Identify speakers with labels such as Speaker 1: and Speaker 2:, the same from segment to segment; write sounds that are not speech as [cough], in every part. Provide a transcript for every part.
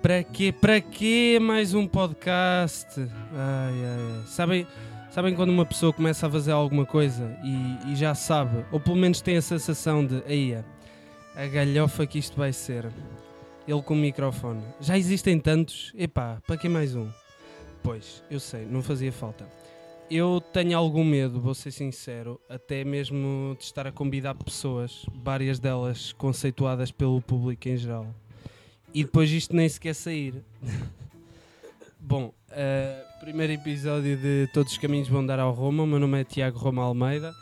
Speaker 1: Para quê, para quê, mais um podcast? Ai, ai, ai. Sabem, sabem quando uma pessoa começa a fazer alguma coisa e, e já sabe, ou pelo menos tem a sensação de aí a galhofa que isto vai ser. Ele com o microfone. Já existem tantos? Epá, para que mais um? Pois, eu sei, não fazia falta. Eu tenho algum medo, vou ser sincero, até mesmo de estar a convidar pessoas, várias delas conceituadas pelo público em geral. E depois isto nem sequer sair. [laughs] Bom, eh, primeiro episódio de Todos os Caminhos Vão Dar ao Roma. O meu nome é Tiago Roma Almeida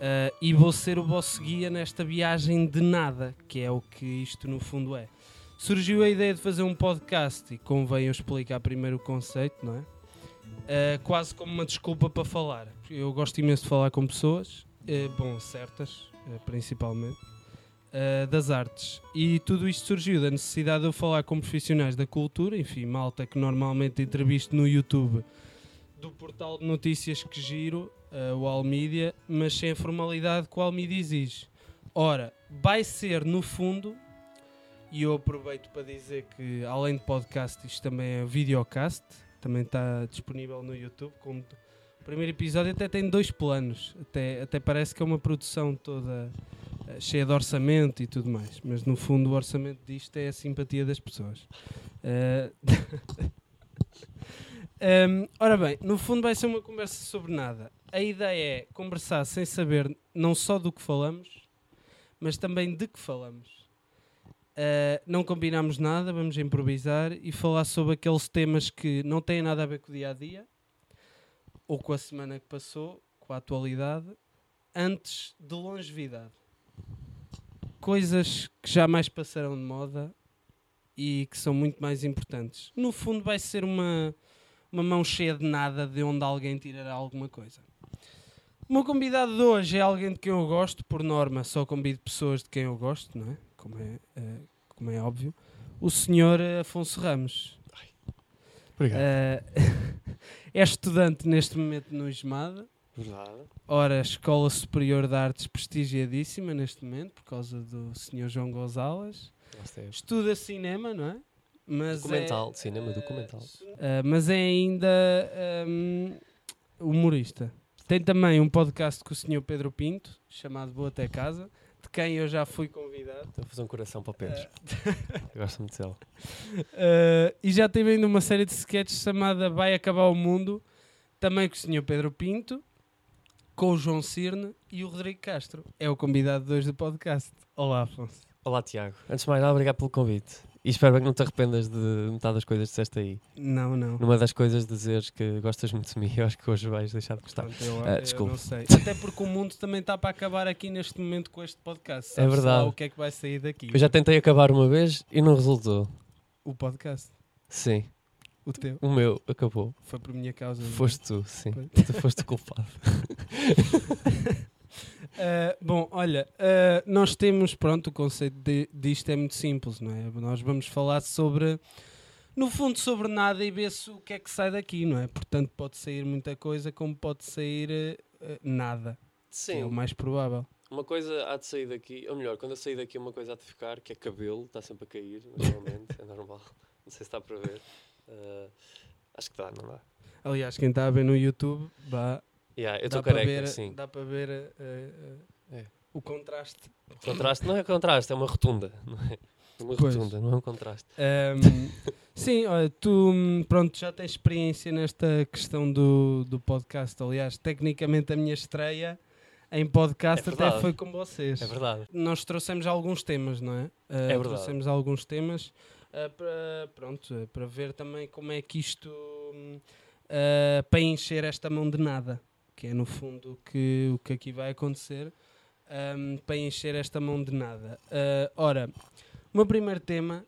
Speaker 1: eh, e vou ser o vosso guia nesta viagem de nada, que é o que isto no fundo é. Surgiu a ideia de fazer um podcast e convém eu explicar primeiro o conceito, não é? Eh, quase como uma desculpa para falar. Eu gosto imenso de falar com pessoas, eh, bom, certas, principalmente uh, das artes. E tudo isto surgiu da necessidade de eu falar com profissionais da cultura, enfim, malta que normalmente entrevisto no YouTube do portal de notícias que giro, uh, o Almídia, mas sem a formalidade que o Almídia exige. Ora, vai ser no fundo, e eu aproveito para dizer que além de podcast, isto também é videocast, também está disponível no YouTube. Como o primeiro episódio até tem dois planos, até, até parece que é uma produção toda cheia de orçamento e tudo mais, mas no fundo o orçamento disto é a simpatia das pessoas. Eh, [laughs] Hum, ora bem, no fundo vai ser uma conversa sobre nada. A ideia é conversar sem saber não só do que falamos, mas também de que falamos. Uh, não combinamos nada, vamos improvisar e falar sobre aqueles temas que não têm nada a ver com o dia a dia, ou com a semana que passou, com a atualidade, antes de longevidade coisas que jamais passaram de moda e que são muito mais importantes. No fundo, vai ser uma, uma mão cheia de nada de onde alguém tirará alguma coisa. O meu convidado de hoje é alguém de quem eu gosto, por norma, só convido pessoas de quem eu gosto, não é? Como é, eh, como é óbvio. O senhor Afonso Ramos.
Speaker 2: Obrigado.
Speaker 1: Eh, [laughs] é estudante neste momento no ISMAD.
Speaker 2: Verdade.
Speaker 1: Ora, Escola Superior de Artes prestigiadíssima neste momento, por causa do Sr. João Gonzalez.
Speaker 2: É
Speaker 1: Estuda cinema, não é? Mas
Speaker 2: documental,
Speaker 1: é,
Speaker 2: cinema
Speaker 1: eh,
Speaker 2: documental.
Speaker 1: eh, mas é ainda hum, humorista. Tem também um podcast com o Sr. Pedro Pinto, chamado Boa Até Casa, de quem eu já fui convidado.
Speaker 2: Estou a fazer um coração para o Pedro. [laughs] Eu gosto muito dele.
Speaker 1: Eh, e já teve ainda uma série de sketches chamada Vai Acabar o Mundo, também com o Sr. Pedro Pinto, com o João Cirne e o Rodrigo Castro. É o convidado de hoje do podcast. Olá, Afonso.
Speaker 2: Olá, Tiago. Antes de mais nada, obrigado pelo convite. E espero bem que não te arrependas de metade das coisas que disseste aí.
Speaker 1: Não, não.
Speaker 2: Numa das coisas, dizeres que gostas muito de mim, eu acho que hoje vais deixar de gostar.
Speaker 1: Portanto, eu,
Speaker 2: Ah,
Speaker 1: eu
Speaker 2: desculpa.
Speaker 1: não sei. [laughs] Até porque o mundo também está para acabar aqui neste momento com este podcast.
Speaker 2: É
Speaker 1: Sabe-se lá
Speaker 2: verdade.
Speaker 1: o que é que vai sair daqui?
Speaker 2: Eu já tentei acabar uma vez e não resultou.
Speaker 1: O podcast.
Speaker 2: Sim,
Speaker 1: O teu.
Speaker 2: o meu acabou.
Speaker 1: Foi por minha causa. é?
Speaker 2: Foste tu, sim. [laughs] Tu foste culpado.
Speaker 1: Uh, [laughs] bom, olha, uh, nós temos, pronto, o conceito de, disto é muito simples, não é? Nós vamos falar sobre, no fundo, sobre nada e ver se o que é que sai daqui, não é? Portanto, pode sair muita coisa, como pode sair uh, nada, que é o mais provável.
Speaker 2: Uma coisa há de sair daqui, ou melhor, quando eu sair daqui, uma coisa há de ficar, que é cabelo, está sempre a cair, normalmente, é normal. Não sei se está para ver. Ah, acho que dá, não dá?
Speaker 1: Aliás, quem está a ver no YouTube, vá,
Speaker 2: Yeah, eu
Speaker 1: dá,
Speaker 2: estou
Speaker 1: para
Speaker 2: careca,
Speaker 1: ver,
Speaker 2: sim.
Speaker 1: dá para ver uh, uh,
Speaker 2: É.
Speaker 1: o contraste.
Speaker 2: Contraste não é contraste, é uma rotunda. Não é? É Uma
Speaker 1: Pois.
Speaker 2: rotunda, não é um contraste.
Speaker 1: Um, [laughs] sim, olha, tu pronto, já tens experiência nesta questão do, do podcast. Aliás, tecnicamente a minha estreia em podcast
Speaker 2: É
Speaker 1: até foi com vocês.
Speaker 2: É verdade.
Speaker 1: Nós trouxemos alguns temas, não é? Uh,
Speaker 2: verdade.
Speaker 1: Trouxemos alguns temas uh, para, pronto, para ver também como é que isto uh, para encher esta mão de nada, que é no fundo que, o que aqui vai acontecer. um, para encher esta mão de nada. Uh, ora, o meu primeiro tema,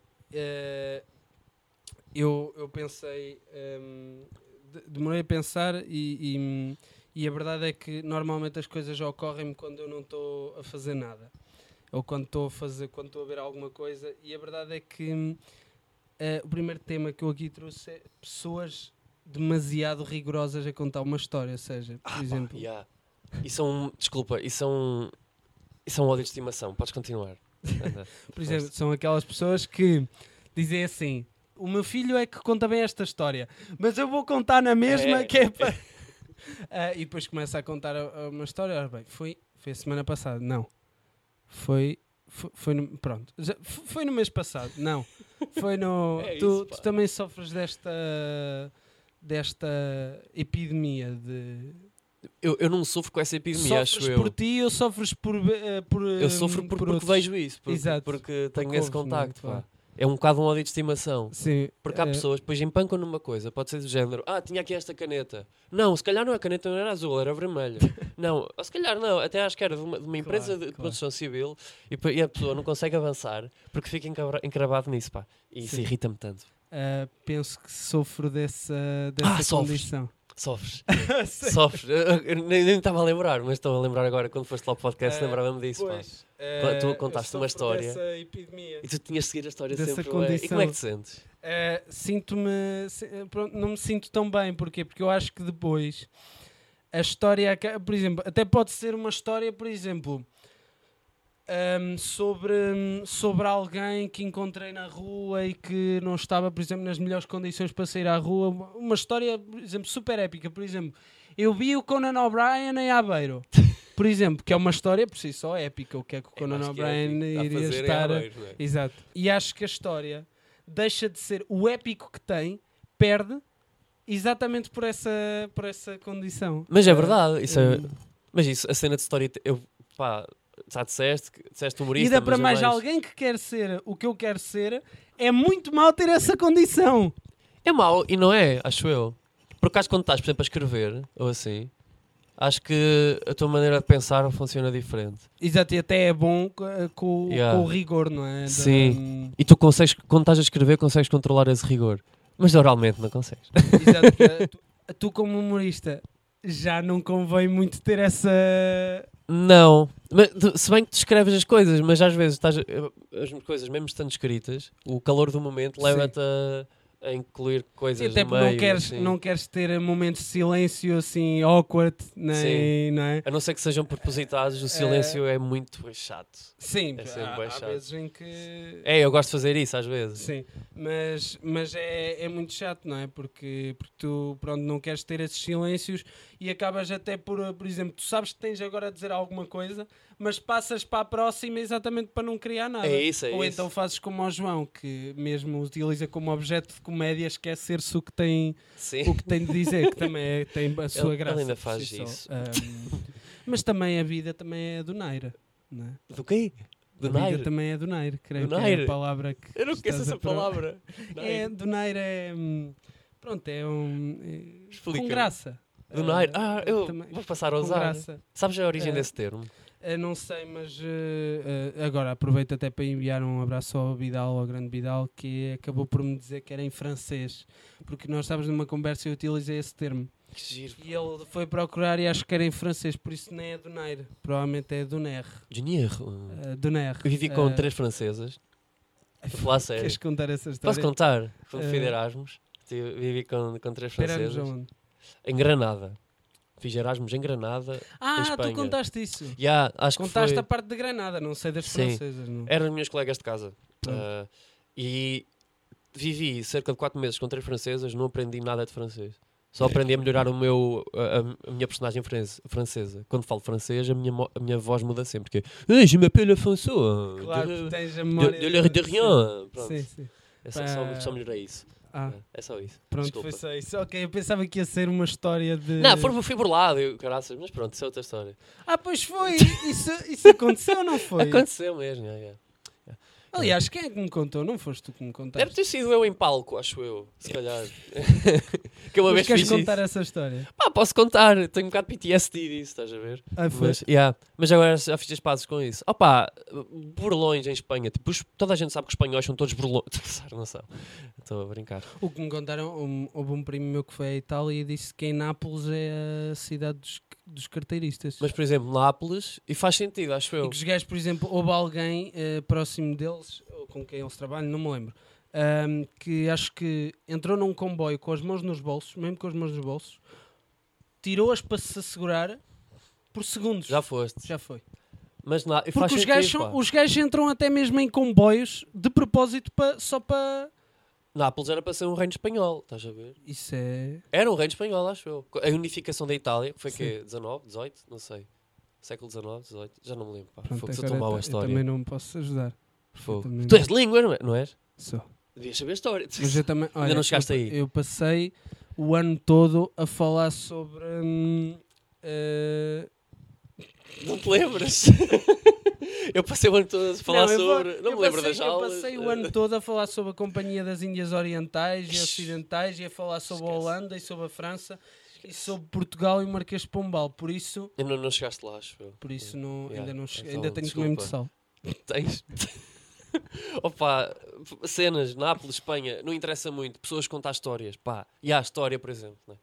Speaker 1: eu, eu pensei, um, de- demorei a pensar e, e, E a verdade é que normalmente as coisas ocorrem-me quando eu não estou a fazer nada. Ou quando estou a fazer, quando estou a ver alguma coisa. E a verdade é que eh, o primeiro tema que eu aqui trouxe é pessoas demasiado rigorosas a contar uma história. Ou seja, por
Speaker 2: Ah, pá,
Speaker 1: exemplo,
Speaker 2: yeah. Isso é um. Desculpa, isso é um. Isso é um ódio de estimação. Podes continuar. Anda. [laughs]
Speaker 1: Por exemplo, são aquelas pessoas que dizem assim: o meu filho é que conta bem esta história, mas eu vou contar na mesma
Speaker 2: É.
Speaker 1: que é para. [laughs] Ah, e depois começa a contar uma história. Ora bem, foi, foi a semana passada? Não. Foi. Foi, foi no, pronto, foi no mês passado, não. Foi no. [laughs]
Speaker 2: É
Speaker 1: tu,
Speaker 2: isso,
Speaker 1: tu também sofres desta. desta epidemia de.
Speaker 2: Eu, eu não sofro com essa epidemia, acho
Speaker 1: sofres
Speaker 2: eu.
Speaker 1: por ti ou sofres por. eh, por
Speaker 2: Eu sofro por, porque
Speaker 1: outros?
Speaker 2: vejo isso, porque,
Speaker 1: Exato.
Speaker 2: porque tenho esse
Speaker 1: é?
Speaker 2: contacto. Pá. É um bocado um ódio de estimação.
Speaker 1: Sim.
Speaker 2: Porque há
Speaker 1: eh,
Speaker 2: pessoas que depois empancam numa coisa, pode ser do género, ah, tinha aqui esta caneta. Não, se calhar não a caneta não era azul, era vermelha. [laughs] não, ou se calhar não, até acho que era de uma, de uma empresa
Speaker 1: Claro,
Speaker 2: de
Speaker 1: claro.
Speaker 2: construção civil e, e a pessoa não consegue avançar porque fica encravado nisso, pá. E isso irrita-me tanto.
Speaker 1: Uh, penso que sofro dessa, dessa
Speaker 2: Ah,
Speaker 1: condição.
Speaker 2: Sofres, [laughs]
Speaker 1: Sim.
Speaker 2: sofres. Eu, nem estava a lembrar, mas estou a lembrar agora quando foste lá ao podcast,
Speaker 1: Eh,
Speaker 2: lembrava-me disso.
Speaker 1: Pois,
Speaker 2: Quando tu
Speaker 1: uh,
Speaker 2: contaste uma história. E tu tinhas de seguir a história
Speaker 1: Dessa
Speaker 2: sempre. bué. E como é que te
Speaker 1: condição.
Speaker 2: sentes?
Speaker 1: Uh, Sinto-me. si- eh, pronto, não me sinto tão bem. Porquê? Porque eu acho que depois a história. Por exemplo, até pode ser uma história, por exemplo. Um, sobre, sobre alguém que encontrei na rua e que não estava, por exemplo, nas melhores condições para sair à rua. Uma- história, por exemplo, super épica. Por exemplo, eu vi o Conan O'Brien em Aveiro. [laughs] Por exemplo, que é uma história por si só épica. O que é que o Conan
Speaker 2: Acho que é
Speaker 1: O'Brien
Speaker 2: a
Speaker 1: iria estar.
Speaker 2: Aveiro, é?
Speaker 1: Exato. E acho que a história deixa de ser o épico que tem, perde exatamente por essa, por essa condição.
Speaker 2: Mas é verdade, isso é,
Speaker 1: hum,
Speaker 2: Mas isso, a cena de story, eu, pá, já disseste, disseste humorista,
Speaker 1: E dá para
Speaker 2: mas
Speaker 1: mais
Speaker 2: é
Speaker 1: alguém que quer ser o que eu quero ser, é muito mal ter essa condição.
Speaker 2: É mau, e não é, acho eu. Por acaso, quando estás, por exemplo, a escrever, ou assim, acho que a tua maneira de pensar funciona diferente.
Speaker 1: Exato, e até é bom co- com,
Speaker 2: Yeah.
Speaker 1: com o rigor, não é? Da-
Speaker 2: Sim. E tu consegues, quando estás a escrever, consegues controlar esse rigor. Mas oralmente não consegues.
Speaker 1: Exato, [laughs] tu, tu como humorista já não convém muito ter essa.
Speaker 2: Não, mas, se bem que tu escreves as coisas, mas às vezes estás, a- as coisas, mesmo estando escritas, o calor do momento leva-te a, a incluir coisas
Speaker 1: Até
Speaker 2: no
Speaker 1: porque
Speaker 2: meio.
Speaker 1: não queres,
Speaker 2: assim.
Speaker 1: não queres ter momentos de silêncio assim awkward, nem,
Speaker 2: Sim.
Speaker 1: não é?
Speaker 2: A não ser que sejam propositados, o silêncio é muito chato.
Speaker 1: Sim,
Speaker 2: É
Speaker 1: há, há
Speaker 2: chato.
Speaker 1: vezes em que.
Speaker 2: É, eu gosto de fazer isso às vezes.
Speaker 1: Sim, mas, mas é, é muito chato, não é? Porque, porque tu pronto, não queres ter esses silêncios e acabas até por, por exemplo, tu sabes que tens agora a dizer alguma coisa, mas passas para a próxima exatamente para não criar nada.
Speaker 2: É isso, é
Speaker 1: Ou
Speaker 2: isso.
Speaker 1: então fazes como o João, que mesmo utiliza como objeto de comédia esquecer-se o que tem
Speaker 2: Sim.
Speaker 1: o que tem de dizer, que também é- tem a sua
Speaker 2: Ele-
Speaker 1: graça.
Speaker 2: ele ainda faz
Speaker 1: si
Speaker 2: isso.
Speaker 1: Ahm, mas também a vida também é do Naira, não é?
Speaker 2: Do quê? Do
Speaker 1: a vida também é do Nair, creio
Speaker 2: Do
Speaker 1: que é a palavra que
Speaker 2: Eu não conheço
Speaker 1: estás
Speaker 2: essa palavra.
Speaker 1: É,
Speaker 2: Nair.
Speaker 1: do Nair é. hum, Pronto, é um. é- com graça.
Speaker 2: Do Nair.
Speaker 1: Ah,
Speaker 2: Ah, eu
Speaker 1: também-
Speaker 2: vou passar a usar.
Speaker 1: graça.
Speaker 2: Sabes a origem
Speaker 1: Eh,
Speaker 2: desse termo?
Speaker 1: Eu não sei, mas eh, eh, agora aproveito até para enviar um abraço ao Vidal, ao grande Vidal, que acabou por me dizer que era em francês, porque nós estávamos numa conversa e eu utilizei esse termo.
Speaker 2: Que giro.
Speaker 1: E ele foi procurar e acho que era em francês, por isso nem é do Nair, provavelmente é do Ner.
Speaker 2: Dinheiro.
Speaker 1: eh, do Ner.
Speaker 2: Eu vivi com
Speaker 1: Eh,
Speaker 2: três francesas. [laughs] A falar sério.
Speaker 1: Queres contar essa história?
Speaker 2: Posso contar? Quando fui de
Speaker 1: Eh,
Speaker 2: Erasmus, vivi com, com três francesas. Em Granada. Fiz Erasmus em Granada.
Speaker 1: Ah, tu
Speaker 2: Espanha.
Speaker 1: contaste isso.
Speaker 2: Yeah, acho
Speaker 1: Contaste
Speaker 2: que foi...
Speaker 1: a parte de Granada, não sei das
Speaker 2: Sim.
Speaker 1: francesas. Não.
Speaker 2: Eram minhas colegas de casa. Ah, e vivi cerca de 4 meses com três francesas, não aprendi nada de francês. Só aprendi a melhorar o meu, a, a- minha personagem france- francesa. Quando falo francês, a minha, a minha voz muda sempre. Que é, "Ah, je m'appelle François.
Speaker 1: Claro,
Speaker 2: de,
Speaker 1: tu tens a
Speaker 2: de,
Speaker 1: memória.
Speaker 2: de l'air de rien. Pronto.
Speaker 1: Sim, sim.
Speaker 2: É só, só,
Speaker 1: Pá.
Speaker 2: só melhorei isso.
Speaker 1: Ah,
Speaker 2: É só isso.
Speaker 1: pronto,
Speaker 2: Desculpa.
Speaker 1: foi só isso. Ok, eu pensava que ia ser uma história de.
Speaker 2: Não, foi, fui burlado, eu, caraças, mas pronto, isso é outra história.
Speaker 1: Ah, pois foi! Isso, isso aconteceu ou não foi?
Speaker 2: Aconteceu mesmo, yeah, yeah.
Speaker 1: Aliás, quem é que me contou? Não foste tu que me contaste.
Speaker 2: Deve ter sido eu em palco, acho eu, se calhar. [laughs] que uma
Speaker 1: Mas
Speaker 2: vez
Speaker 1: queres
Speaker 2: fiz
Speaker 1: contar
Speaker 2: isso.
Speaker 1: essa história?
Speaker 2: Pá, posso contar, tenho um bocado de PTSD disso, estás a ver?
Speaker 1: Ah, foi.
Speaker 2: Mas, yeah. Mas agora já fiz as pazes com isso. Opa, burlões em Espanha. Tipo, os- toda a gente sabe que os espanhóis são todos burlões. [laughs] não são. Estou a brincar.
Speaker 1: O que me contaram, um, houve um primo meu que foi à Itália e disse que em Nápoles é a cidade dos, dos carteiristas.
Speaker 2: Mas, por exemplo, Nápoles, e faz sentido, acho
Speaker 1: E
Speaker 2: eu.
Speaker 1: que os gajos, por exemplo, houve alguém eh, próximo deles, ou com quem eles trabalham, não me lembro, ahm, que acho que entrou num comboio com as mãos nos bolsos, mesmo com as mãos nos bolsos, tirou-as para se assegurar por segundos.
Speaker 2: Já foste.
Speaker 1: Já foi.
Speaker 2: Mas e faz
Speaker 1: Porque os
Speaker 2: sentido,
Speaker 1: gajos, os gajos entram até mesmo em comboios de propósito pa- só para.
Speaker 2: Nápoles era para ser um reino espanhol, estás a ver?
Speaker 1: Isso é.
Speaker 2: Era um reino espanhol, acho eu. A unificação da Itália, que foi
Speaker 1: Sim.
Speaker 2: que 19, 18, não sei. Século 19, 18, já não me lembro. Pá.
Speaker 1: Pronto,
Speaker 2: Fogo, eu estou mal a
Speaker 1: eu
Speaker 2: história.
Speaker 1: também não me posso ajudar.
Speaker 2: Fogo.
Speaker 1: também
Speaker 2: Tu
Speaker 1: não.
Speaker 2: és de língua, não é? Não és?
Speaker 1: Sou.
Speaker 2: Devias saber a história.
Speaker 1: Mas eu também. olha,
Speaker 2: não chegaste
Speaker 1: eu,
Speaker 2: aí?
Speaker 1: Eu passei o ano todo a falar sobre. hum, eh,
Speaker 2: Não te lembras? [laughs] eu passei o ano todo a falar
Speaker 1: Não, eu
Speaker 2: sobre. Não
Speaker 1: eu
Speaker 2: me lembro
Speaker 1: passei,
Speaker 2: das aulas.
Speaker 1: Eu passei o ano todo a falar sobre a Companhia das Índias Orientais e Ocidentais e a falar sobre a
Speaker 2: Esquece.
Speaker 1: Holanda e sobre a França e sobre Portugal e o Marquês de Pombal. Por isso,
Speaker 2: Eu não, não chegaste lá, acho
Speaker 1: por isso não,
Speaker 2: Yeah,
Speaker 1: ainda, não
Speaker 2: então,
Speaker 1: ainda tenho que comer muito
Speaker 2: desculpa.
Speaker 1: sal. [laughs]
Speaker 2: Tens. [laughs] Opa, cenas, Nápoles, Espanha, não interessa muito. Pessoas contar histórias, pá. E há a história, por exemplo, né?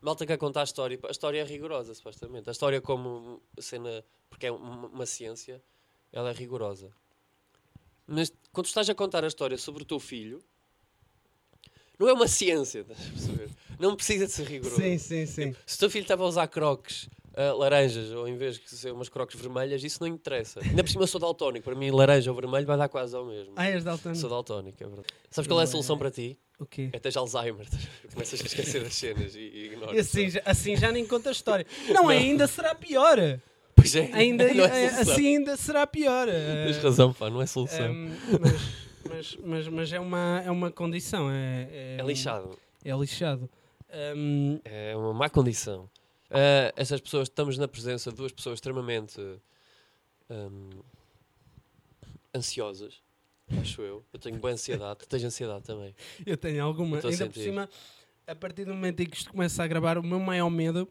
Speaker 2: Malta quer contar a história. A história é rigorosa, supostamente. A história, como cena, porque é uma, uma ciência, ela é rigorosa. Mas quando estás a contar a história sobre o teu filho, não é uma ciência, estás a perceber? Não precisa de ser rigoroso.
Speaker 1: Sim, sim, sim.
Speaker 2: Se o teu filho estava a usar croques ah, laranjas, ou em vez de ser umas croques vermelhas, isso não interessa. Ainda por cima eu sou daltónico, para mim laranja ou vermelho vai dar quase ao mesmo.
Speaker 1: Ah, és daltónico.
Speaker 2: Sou daltónico, é verdade. Sabes qual é a solução para ti?
Speaker 1: O quê?
Speaker 2: É teres Alzheimer. Começas a esquecer as cenas e, e ignoras.
Speaker 1: Assim, já- assim já nem conta a história. Não, ainda será pior.
Speaker 2: Pois é,
Speaker 1: Ainda, [laughs]
Speaker 2: é
Speaker 1: eh,
Speaker 2: solução.
Speaker 1: assim ainda será pior.
Speaker 2: Tens
Speaker 1: Eh,
Speaker 2: razão, pá, não é solução.
Speaker 1: Ehm, mas, mas, mas, mas é, uma, é uma condição. É,
Speaker 2: é lixado.
Speaker 1: É lixado. Ehm,
Speaker 2: É uma má condição. Ah, essas pessoas, estamos na presença de duas pessoas extremamente ahm, ansiosas, acho eu. Eu tenho boa ansiedade, tu tens ansiedade também.
Speaker 1: eu tenho alguma.
Speaker 2: A
Speaker 1: Ainda por cima, a partir do momento em que isto começa a gravar, o meu maior medo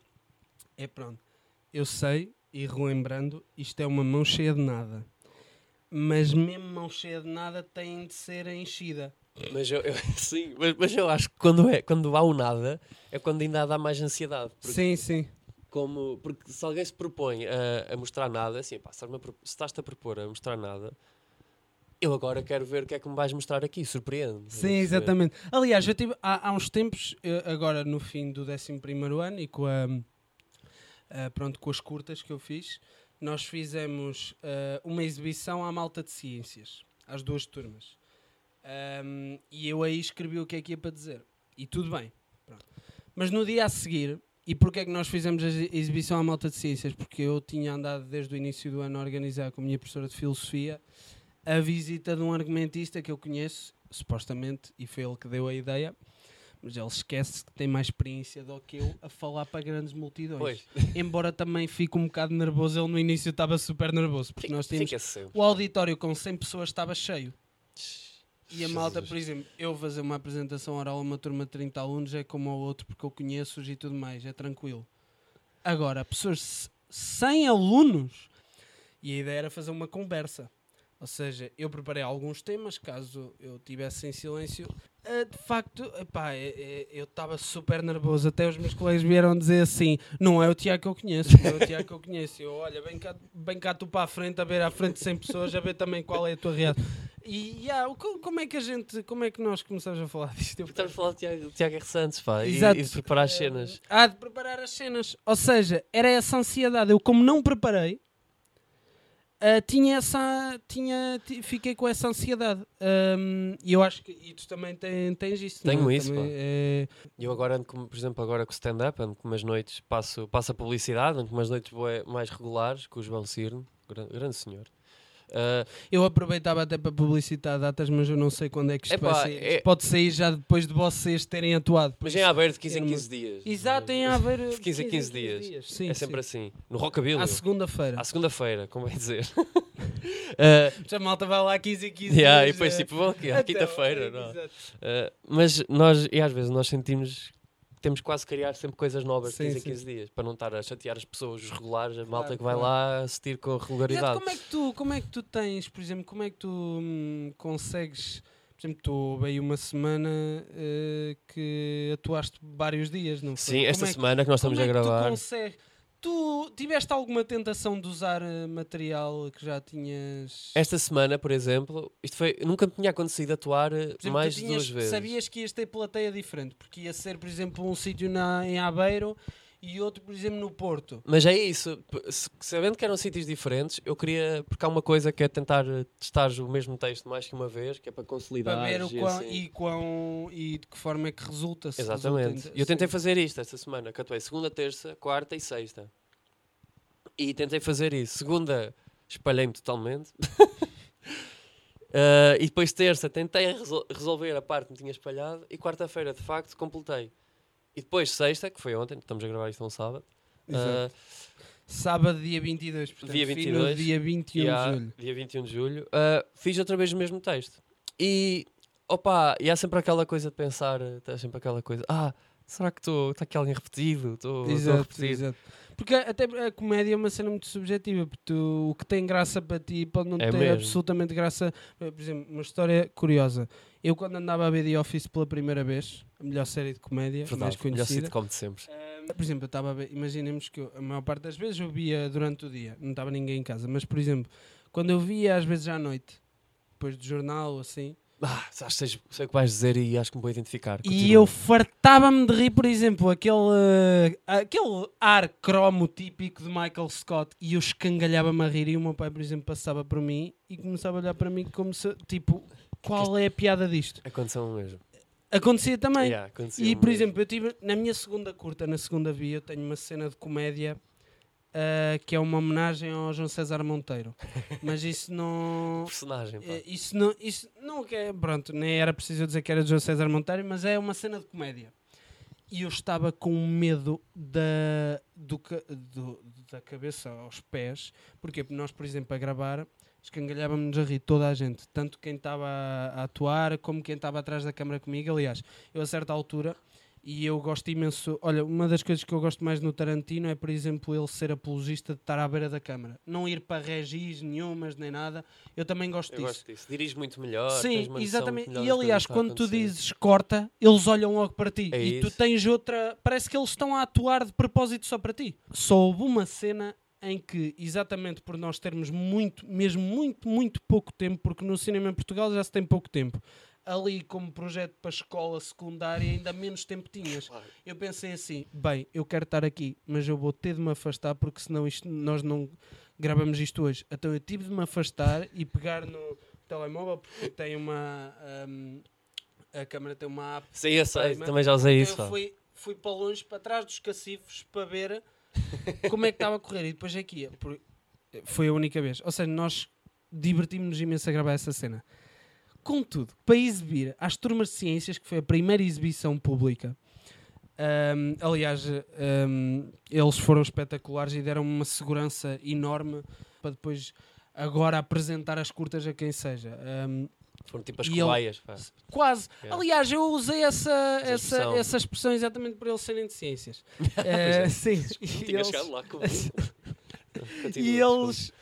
Speaker 1: é pronto. Eu sei, e relembrando, isto é uma mão cheia de nada. Mas mesmo mão cheia de nada tem de ser enchida.
Speaker 2: Mas eu, eu- [laughs] sim, mas, mas eu acho que quando, é, quando há o nada é quando ainda dá mais ansiedade. Porque,
Speaker 1: Sim, sim.
Speaker 2: como, porque se alguém se propõe a, a mostrar nada, assim, pá, se estás-te a propor a mostrar nada, eu agora quero ver o que é que me vais mostrar aqui, surpreende.
Speaker 1: Sim, exatamente. Aliás, eu tive há, há uns tempos, eh, agora no fim do 11 ano e com, a, a- pronto, com as curtas que eu fiz, nós fizemos eh, uma exibição à malta de ciências, às duas turmas. Ahm, e eu aí escrevi o que é que ia para dizer. E tudo bem. Pronto. Mas no dia a seguir, e porquê é que nós fizemos a exi- exibição à malta de ciências? Porque eu tinha andado desde o início do ano a organizar com a minha professora de filosofia a visita de um argumentista que eu conheço, supostamente, e foi ele que deu a ideia, mas ele esquece que tem mais experiência do que eu a falar para grandes multidões.
Speaker 2: Pois, [laughs]
Speaker 1: Embora também fique um bocado nervoso, ele no início estava super nervoso, porque nós tínhamos.
Speaker 2: fica.
Speaker 1: O auditório com 100 pessoas estava cheio. E a malta, por exemplo, eu fazer uma apresentação oral a uma turma de 30 alunos é como ao outro, porque eu conheço-os e tudo mais, é tranquilo. Agora, pessoas sem alunos, e a ideia era fazer uma conversa. Ou seja, eu preparei alguns temas, caso eu tivesse em silêncio. Ah, de facto, epá, é- é- eu estava super nervoso. Até os meus colegas vieram dizer assim: não é o Tiago que eu conheço, não é o Tiago que eu conheço. Eu, olha, vem cá, vem cá tu para a frente, a ver à frente de 100 pessoas, a ver também qual é a tua reação. E yeah, como é que a gente, como é que nós começamos a falar disto? Eu-
Speaker 2: Estamos a falar de Tiago, Tiago R. Santos, pá, e,
Speaker 1: Exato.
Speaker 2: e de preparar as cenas.
Speaker 1: Há de preparar as cenas. Ou seja, era essa ansiedade. Eu, como não preparei, ah, tinha essa. Tinha, ti- fiquei com essa ansiedade. E eu acho que. E tu também tens, tens isso.
Speaker 2: Tenho
Speaker 1: não é?
Speaker 2: isso,
Speaker 1: Também, é-
Speaker 2: E eu agora ando, com, por exemplo, agora com o stand-up, ando com umas noites, passo, passo a publicidade, ando com umas noites mais regulares, com o João Cirne, grande, grande senhor. Ah,
Speaker 1: Eu aproveitava até para publicitar datas, mas eu não sei quando é que isto
Speaker 2: Epá,
Speaker 1: vai sair.
Speaker 2: é-
Speaker 1: Pode sair já depois de vocês terem atuado.
Speaker 2: mas em aberto de 15
Speaker 1: eu
Speaker 2: em
Speaker 1: não-
Speaker 2: 15 dias.
Speaker 1: Exato, em [laughs] haver.
Speaker 2: De 15 em 15 dias.
Speaker 1: Sim,
Speaker 2: é sempre
Speaker 1: sim.
Speaker 2: assim. No Rockabilly.
Speaker 1: À segunda-feira.
Speaker 2: À segunda-feira, como é dizer. Uh, [laughs]
Speaker 1: Já a malta vai lá 15 e 15
Speaker 2: yeah, e
Speaker 1: dias,
Speaker 2: depois
Speaker 1: eh,
Speaker 2: tipo, vão aqui, à
Speaker 1: até-
Speaker 2: quinta-feira. Uh, mas nós, e às vezes nós sentimos temos quase que criar sempre coisas novas de
Speaker 1: Sim,
Speaker 2: 15 em
Speaker 1: sim.
Speaker 2: 15 dias, para não estar a chatear as pessoas, os regulares, a malta
Speaker 1: Claro,
Speaker 2: que vai
Speaker 1: claro.
Speaker 2: lá assistir com regularidade.
Speaker 1: Exato, como é que tu, como é que tu tens, por exemplo, como é que tu hum, consegues, por exemplo, tu veio uma semana eh, que atuaste vários dias, não foi?
Speaker 2: Sim, esta
Speaker 1: é que-
Speaker 2: semana que nós estamos
Speaker 1: como
Speaker 2: a
Speaker 1: é que
Speaker 2: gravar.
Speaker 1: Tu, consegues, tu tiveste alguma tentação de usar eh, material que já tinhas?
Speaker 2: Esta semana, por exemplo, isto foi, nunca me tinha acontecido atuar
Speaker 1: Por exemplo,
Speaker 2: mais de duas vezes.
Speaker 1: Sabias que ias ter plateia diferente, porque ia ser, por exemplo, um sítio na- em Aveiro e outro, por exemplo, no Porto.
Speaker 2: Mas é isso, sabendo que eram sítios diferentes, eu queria, porque há uma coisa que é tentar uh, testar o mesmo texto mais que uma vez, que é para consolidar.
Speaker 1: Para ver o
Speaker 2: e
Speaker 1: quão,
Speaker 2: assim.
Speaker 1: e, quão, e de que forma é que resulta. se
Speaker 2: Exatamente.
Speaker 1: resulta
Speaker 2: E eu tentei fazer isto esta semana, que atuei segunda, terça, quarta e sexta. E tentei fazer isso. Segunda, espalhei-me totalmente. Uh, [laughs] e depois terça, tentei resol- resolver a parte que me tinha espalhado. E quarta-feira, de facto, completei. E depois sexta, que foi ontem, estamos a gravar isto um sábado.
Speaker 1: Exato.
Speaker 2: uh,
Speaker 1: Sábado, dia 22, portanto,
Speaker 2: Dia
Speaker 1: fim no
Speaker 2: 22,
Speaker 1: dia 21
Speaker 2: e há-
Speaker 1: de julho.
Speaker 2: Dia 21 de julho. uh, fiz outra vez o mesmo texto. E, opa, e há sempre aquela coisa de pensar, uh, há sempre aquela coisa, ah, será que está aqui alguém repetido? Estou repetido.
Speaker 1: exato. Porque até a comédia é uma cena muito subjetiva, porque tu- o que tem graça para ti pode não
Speaker 2: É
Speaker 1: ter
Speaker 2: mesmo.
Speaker 1: absolutamente graça. Eh, Por exemplo, uma história curiosa. Eu, quando andava a ver The Office pela primeira vez, a melhor série de comédia, mais
Speaker 2: Verdade, melhor
Speaker 1: conhecida.
Speaker 2: sitcom de sempre.
Speaker 1: Eh, por exemplo, eu estava a ver, imaginemos que eu, a maior parte das vezes eu via durante o dia, não estava ninguém em casa, mas por exemplo, quando eu via às vezes à noite, depois do jornal ou assim,
Speaker 2: Ah, acho que sei, o que vais dizer e acho que me vou identificar.
Speaker 1: E
Speaker 2: Continua.
Speaker 1: eu fartava-me de rir, por exemplo, aquele, eh, aquele ar cromo típico de Michael Scott e eu escangalhava-me a rir e o meu pai, por exemplo, passava por mim e começava a olhar para mim como se, tipo, qual é a piada disto?
Speaker 2: Aconteceu mesmo.
Speaker 1: Acontecia também.
Speaker 2: Yeah,
Speaker 1: E, por
Speaker 2: mesmo.
Speaker 1: exemplo, eu tive, na minha segunda curta, na segunda via, eu tenho uma cena de comédia eh, que é uma homenagem ao João César Monteiro. Mas isso não... [laughs]
Speaker 2: Personagem, pá.
Speaker 1: Eh, Isso não, isso não é, pronto, nem era preciso dizer que era de João César Monteiro, mas é uma cena de comédia. E eu estava com medo da, do, do- da cabeça aos pés, porque nós, por exemplo, a gravar, escangalhávamos a rir toda a gente, tanto quem estava a atuar como quem estava atrás da câmara comigo. Aliás, eu a certa altura, e eu gosto imenso. Olha, uma das coisas que eu gosto mais no Tarantino é, por exemplo, ele ser apologista de estar à beira da câmara, não ir para regis nenhumas nem nada. Eu também gosto
Speaker 2: Eu
Speaker 1: disso.
Speaker 2: gosto disso. Dirige muito melhor.
Speaker 1: Sim, exatamente.
Speaker 2: melhor
Speaker 1: E aliás, quando tu dizes corta, eles olham logo para ti.
Speaker 2: É
Speaker 1: e tu
Speaker 2: isso.
Speaker 1: tens outra. Parece que eles estão a atuar de propósito só para ti. Só houve uma cena em que, exatamente por nós termos muito, mesmo muito, muito pouco tempo, porque no cinema em Portugal já se tem pouco tempo. Ali, como projeto para escola secundária, ainda menos tempo tinhas.
Speaker 2: Claro.
Speaker 1: Eu pensei assim: bem, eu quero estar aqui, mas eu vou ter de me afastar porque senão isto, nós não gravamos isto hoje. Então eu tive de me afastar e pegar no telemóvel porque tem uma. hum, a câmera tem uma app.
Speaker 2: Sim, eu sei. Também já usei
Speaker 1: Então
Speaker 2: isso.
Speaker 1: eu fui, fui para longe, para trás dos cacifos, para ver como é que estava a correr. E depois aqui, ia, por- foi a única vez. Ou seja, nós divertimos-nos imenso a gravar essa cena. Contudo, para exibir às turmas de ciências, que foi a primeira exibição pública, hum, aliás, hum, eles foram espetaculares e deram uma segurança enorme para depois agora apresentar as curtas a quem seja. Hum,
Speaker 2: Foram tipo as
Speaker 1: E ele-. Quase.
Speaker 2: Yeah.
Speaker 1: Aliás, eu usei essa, essa,
Speaker 2: expressão.
Speaker 1: essa expressão exatamente por eles serem de ciências. [laughs] Eh, sim. E
Speaker 2: Tinha
Speaker 1: eles,
Speaker 2: chegado lá com [laughs]
Speaker 1: e eles,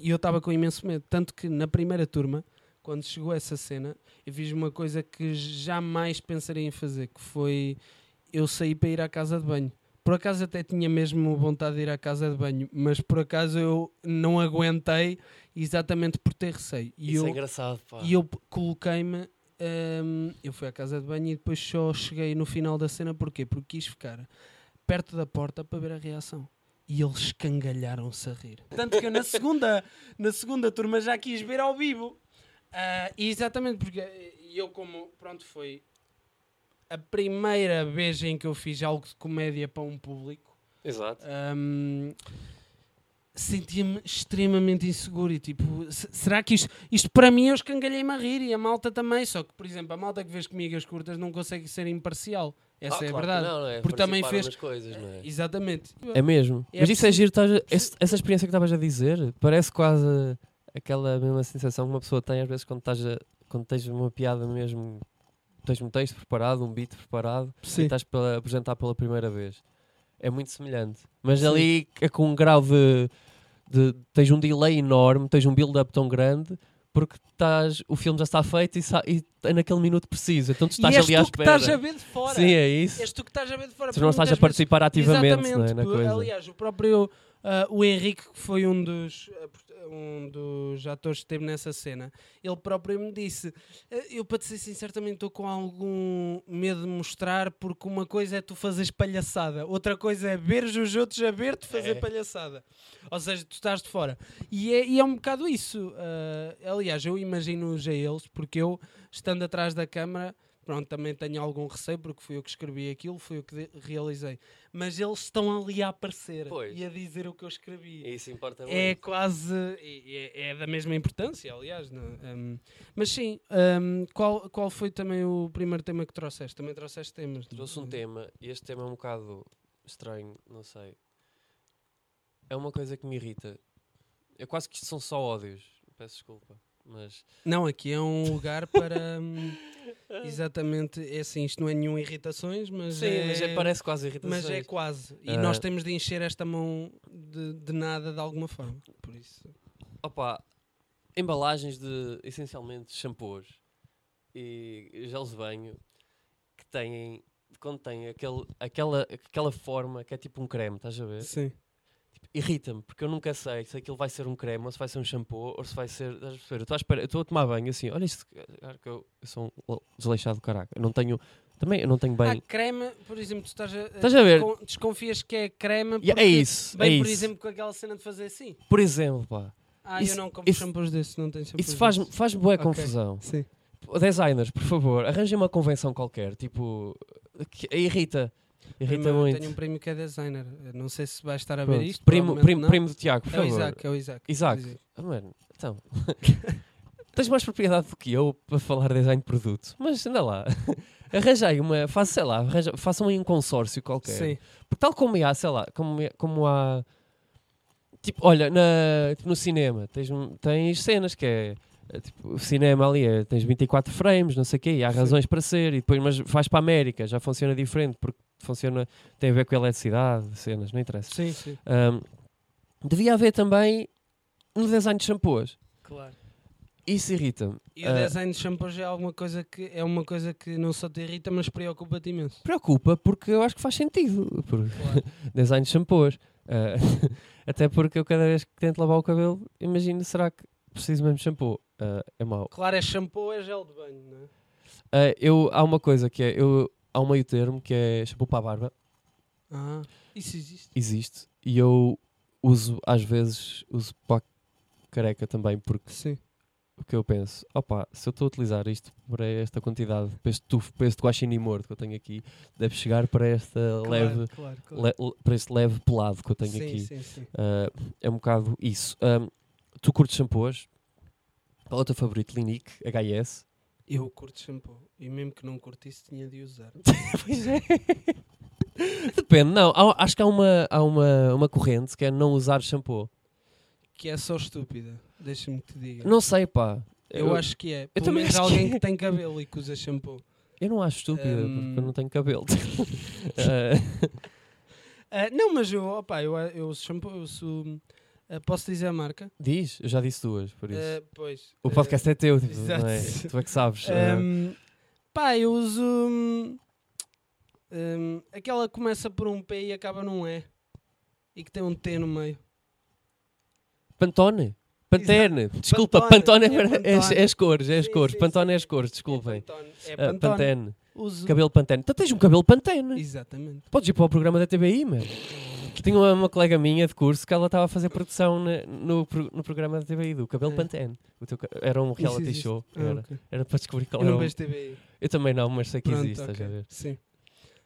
Speaker 1: e eu estava com imenso medo. Tanto que na primeira turma, quando chegou essa cena, eu fiz uma coisa que jamais pensaria em fazer, que foi eu saí para ir à casa de banho. Por acaso até tinha mesmo vontade de ir à casa de banho, mas por acaso eu não aguentei exatamente por ter receio. E
Speaker 2: Isso
Speaker 1: eu,
Speaker 2: é engraçado, pá.
Speaker 1: e eu coloquei-me. hum, eu fui à casa de banho e depois só cheguei no final da cena. Porquê? Porque quis ficar perto da porta para ver a reação. E eles escangalharam-se a rir. Tanto que eu na segunda, na segunda turma já quis ver ao vivo. E exatamente porque eu, como pronto, foi a primeira vez em que eu fiz algo de comédia para um público.
Speaker 2: Exato.
Speaker 1: Hum, sentia-me extremamente inseguro e tipo, se- será que isto, isto para mim eu escangalhei-me a rir e a malta também, só que por exemplo, a malta que vês comigo as curtas não consegue ser imparcial, essa
Speaker 2: Ah,
Speaker 1: é a
Speaker 2: claro
Speaker 1: verdade.
Speaker 2: Não, não é?
Speaker 1: Porque também fez-
Speaker 2: coisas, não é?
Speaker 1: Exatamente.
Speaker 2: É mesmo.
Speaker 1: É
Speaker 2: Mas isso é giro, estás essa experiência que estavas a dizer, parece quase aquela mesma sensação que uma pessoa tem às vezes quando estás a, quando tens uma piada mesmo, tens um texto preparado, um beat preparado, e
Speaker 1: Sim.
Speaker 2: estás para apresentar pela primeira vez. É muito semelhante. Mas
Speaker 1: Sim.
Speaker 2: ali é com um grau de, de- tens um delay enorme, tens um build-up tão grande, porque estás, o filme já está feito e, e é naquele minuto preciso. Então tu estás
Speaker 1: e
Speaker 2: ali à espera.
Speaker 1: estás a ver de fora.
Speaker 2: Sim, é isso.
Speaker 1: És tu que estás a ver de fora.
Speaker 2: Tu não estás a
Speaker 1: muitas vezes-
Speaker 2: participar ativamente não é, na coisa.
Speaker 1: Aliás, o próprio ah, o Henrique, que foi um dos, ah, um dos atores que esteve nessa cena, ele próprio me disse: "Ah, Eu, para te ser sincero, também estou com algum medo de mostrar, porque uma coisa é tu fazeres palhaçada, outra coisa é veres os outros a ver-te fazer
Speaker 2: É.
Speaker 1: palhaçada. Ou seja, tu estás de fora. E é, e é um bocado isso. Ah, aliás, eu imagino-os a eles, porque eu, estando atrás da câmara. Pronto, também tenho algum receio porque fui eu que escrevi aquilo, fui eu que realizei. Mas eles estão ali a aparecer
Speaker 2: Pois.
Speaker 1: e a dizer o que eu escrevi.
Speaker 2: Isso importa
Speaker 1: É
Speaker 2: muito.
Speaker 1: quase. É, é da mesma importância, aliás. É? Um, mas sim, um, qual, qual foi também o primeiro tema que trouxeste? Também trouxeste temas? não?
Speaker 2: Trouxe um tema e este tema é um bocado estranho, não sei. É uma coisa que me irrita. É quase que isto são só ódios. Peço desculpa. Mas
Speaker 1: Não, aqui é um lugar para. hum, exatamente. É assim, isto não é nenhum irritações, mas.
Speaker 2: sim,
Speaker 1: é,
Speaker 2: mas é, parece quase irritação.
Speaker 1: Mas é quase. E
Speaker 2: Ah.
Speaker 1: nós temos de encher esta mão de, de nada de alguma forma. Por isso.
Speaker 2: Opa, embalagens de essencialmente shampoos e gels de banho que têm contém aquele, aquela, aquela forma que é tipo um creme, estás a ver?
Speaker 1: Sim.
Speaker 2: Irrita-me, porque eu nunca sei se aquilo vai ser um creme ou se vai ser um shampoo ou se vai ser. Eu estou à espera- eu estou a tomar banho assim, olha isto, claro que eu, eu sou um desleixado do caraca. Eu não tenho. Também eu não tenho bem.
Speaker 1: Ah, creme, por exemplo, tu estás a,
Speaker 2: Estás a ver?
Speaker 1: descon- desconfias que é creme
Speaker 2: é
Speaker 1: porque
Speaker 2: isso, é
Speaker 1: Bem, por
Speaker 2: isso.
Speaker 1: exemplo, com aquela cena de fazer assim.
Speaker 2: Por exemplo, pá.
Speaker 1: Ah,
Speaker 2: Isso-
Speaker 1: eu não compro
Speaker 2: isso-
Speaker 1: shampoos desses, não tenho shampoos
Speaker 2: Isso faz-me faz boa
Speaker 1: Ok.
Speaker 2: confusão.
Speaker 1: Sim.
Speaker 2: Designers, por favor, arranjem uma convenção qualquer, tipo, que irrita,
Speaker 1: Tenho-
Speaker 2: muito.
Speaker 1: Tenho um primo que é designer. Não sei se vai estar a
Speaker 2: Pronto.
Speaker 1: ver isto.
Speaker 2: primo, primo, primo do Tiago, por
Speaker 1: É o
Speaker 2: favor.
Speaker 1: Isaac, é o Isaac.
Speaker 2: Isaac.
Speaker 1: Aí.
Speaker 2: Ah, mano, então, [laughs] tens mais propriedade do que eu para falar de design de produto, mas anda lá. [laughs] Arranjei uma, faça, sei lá, arranja, façam aí um consórcio qualquer.
Speaker 1: Sim.
Speaker 2: Porque tal como há, sei lá, como, é- como há. Tipo, olha, na, tipo, no cinema tens, tens cenas que é. é, Tipo, o cinema ali é, tens 24 frames, não sei o quê, e há
Speaker 1: Sim.
Speaker 2: razões para ser, e depois, mas vais para a América, já funciona diferente, porque funciona, tem a ver com a eletricidade, cenas, não interessa.
Speaker 1: Sim, sim.
Speaker 2: Ahm, devia haver também no design de shampoos.
Speaker 1: Claro.
Speaker 2: Isso irrita-me.
Speaker 1: E o
Speaker 2: Ah,
Speaker 1: design de shampoos é alguma coisa que é uma coisa que não só te irrita, mas preocupa-te imenso.
Speaker 2: Preocupa porque eu acho que faz sentido. Porque
Speaker 1: Claro. [laughs]
Speaker 2: design de shampoos. Ah, [laughs] até porque eu cada vez que tento lavar o cabelo, imagino, será que preciso mesmo de shampoo? Ah, é mau.
Speaker 1: claro, é shampoo, é gel de banho, não é?
Speaker 2: Eu, há uma coisa que é, eu, há um meio termo que é shampoo para a barba,
Speaker 1: Ah, isso existe.
Speaker 2: existe, e eu uso, às vezes, uso para a careca também, porque
Speaker 1: Sim.
Speaker 2: o que eu penso, opa, se eu estou a utilizar isto para esta quantidade, para este tufo, para este guaxinim morto que eu tenho aqui, deve chegar para esta leve,
Speaker 1: Claro, claro.
Speaker 2: le- para este leve pelado que eu tenho
Speaker 1: sim,
Speaker 2: aqui.
Speaker 1: sim, sim.
Speaker 2: Ah, é um bocado isso. Ahm, tu curtes shampoos? Qual é o teu favorito? Clinique, HS?
Speaker 1: Eu curto shampoo. E mesmo que não curtisse, tinha de usar. [laughs]
Speaker 2: Pois é. Depende, não. há- acho que há uma, há uma, uma corrente que é não usar shampoo.
Speaker 1: que é só estúpida. Deixa-me que te diga.
Speaker 2: Não sei, pá.
Speaker 1: eu, acho que é. Pelo
Speaker 2: também
Speaker 1: menos
Speaker 2: acho que
Speaker 1: alguém
Speaker 2: é.
Speaker 1: que tem cabelo e que usa shampoo.
Speaker 2: Eu não acho estúpida,
Speaker 1: Hum.
Speaker 2: porque eu não tenho cabelo. Ah, [laughs]
Speaker 1: não, mas eu, opa, eu, eu uso shampoo, eu uso. Ah, posso dizer a marca?
Speaker 2: diz, eu já disse duas, por isso.
Speaker 1: Ah, pois.
Speaker 2: o podcast é teu, tipo,
Speaker 1: exato.
Speaker 2: é? Tu é que sabes.
Speaker 1: Ah. [laughs] hum, pá, eu uso. hum, hum, aquela que começa por um P e acaba num E. E que tem um T no meio.
Speaker 2: Pantone? Pantene. Desculpa,
Speaker 1: Pantone,
Speaker 2: Pantone, é,
Speaker 1: é
Speaker 2: é,
Speaker 1: Pantone.
Speaker 2: é as cores, é as
Speaker 1: Sim,
Speaker 2: cores.
Speaker 1: sim,
Speaker 2: Pantone
Speaker 1: sim.
Speaker 2: é as cores, desculpem.
Speaker 1: É Pantone. É Pantone.
Speaker 2: Pantene.
Speaker 1: Uso.
Speaker 2: Cabelo Pantene. Então tens um cabelo Pantene.
Speaker 1: Exatamente.
Speaker 2: Podes ir para o programa da TBI, mano. Tinha uma, uma colega minha de curso que ela estava a fazer produção na- no, no programa da TBI, do Cabelo
Speaker 1: É.
Speaker 2: Pantene. Teu era um
Speaker 1: Isso
Speaker 2: reality
Speaker 1: existe.
Speaker 2: show.
Speaker 1: Ah,
Speaker 2: Era,
Speaker 1: ok.
Speaker 2: era para descobrir qual
Speaker 1: Eu
Speaker 2: era
Speaker 1: não
Speaker 2: o...
Speaker 1: vejo TV.
Speaker 2: Eu também não, mas sei que
Speaker 1: Pronto,
Speaker 2: existe,
Speaker 1: ok.
Speaker 2: estás a ver?
Speaker 1: Sim.